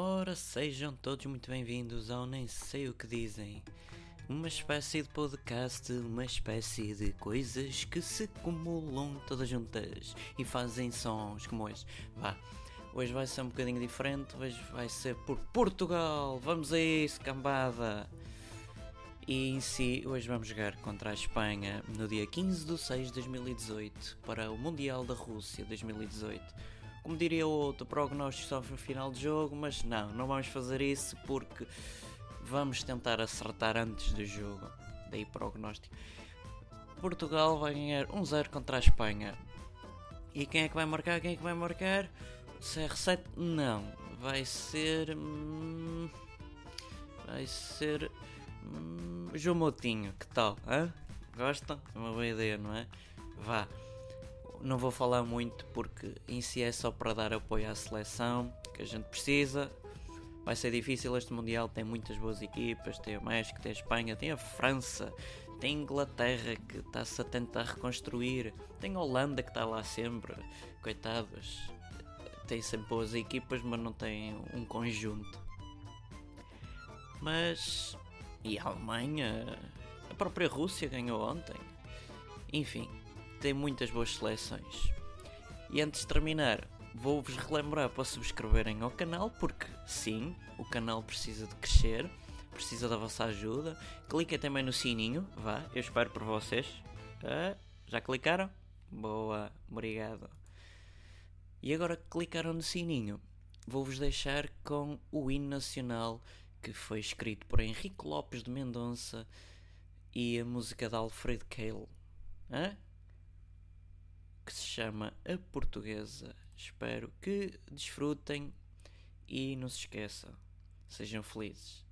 Ora, sejam todos muito bem-vindos ao Nem Sei O Que Dizem. Uma espécie de podcast, uma espécie de coisas que se acumulam todas juntas e fazem sons como este. Vá, hoje vai ser um bocadinho diferente, hoje vai ser por Portugal. Vamos a isso, cambada! E em si, hoje vamos jogar contra a Espanha no dia 15 de 6 de 2018 para o Mundial da Rússia 2018 como diria o outro, prognóstico só no final de jogo, mas não, não vamos fazer isso porque vamos tentar acertar antes do jogo. Daí prognóstico. Portugal vai ganhar 1-0 contra a Espanha. E quem é que vai marcar? Quem é que vai marcar? CR7? Não. Vai ser. Hum, vai ser. Hum, João Moutinho. Que tal? Hã? Gostam? É uma boa ideia, não é? Vá não vou falar muito porque em si é só para dar apoio à seleção que a gente precisa. Vai ser difícil este Mundial, tem muitas boas equipas, tem o México, tem a Espanha, tem a França, tem a Inglaterra que está-se a tentar reconstruir, tem a Holanda que está lá sempre, coitados, tem sempre boas equipas, mas não tem um conjunto. Mas. E a Alemanha? A própria Rússia ganhou ontem. Enfim, tem muitas boas seleções. E antes de terminar, vou-vos relembrar para subscreverem ao canal, porque sim, o canal precisa de crescer, precisa da vossa ajuda. Cliquem também no sininho, vá, eu espero por vocês. Ah, já clicaram? Boa, obrigado. E agora que clicaram no sininho, vou-vos deixar com o hino nacional que foi escrito por Henrique Lopes de Mendonça e a música de Alfred Cale. Hã? Chama A Portuguesa. Espero que desfrutem e não se esqueçam. Sejam felizes.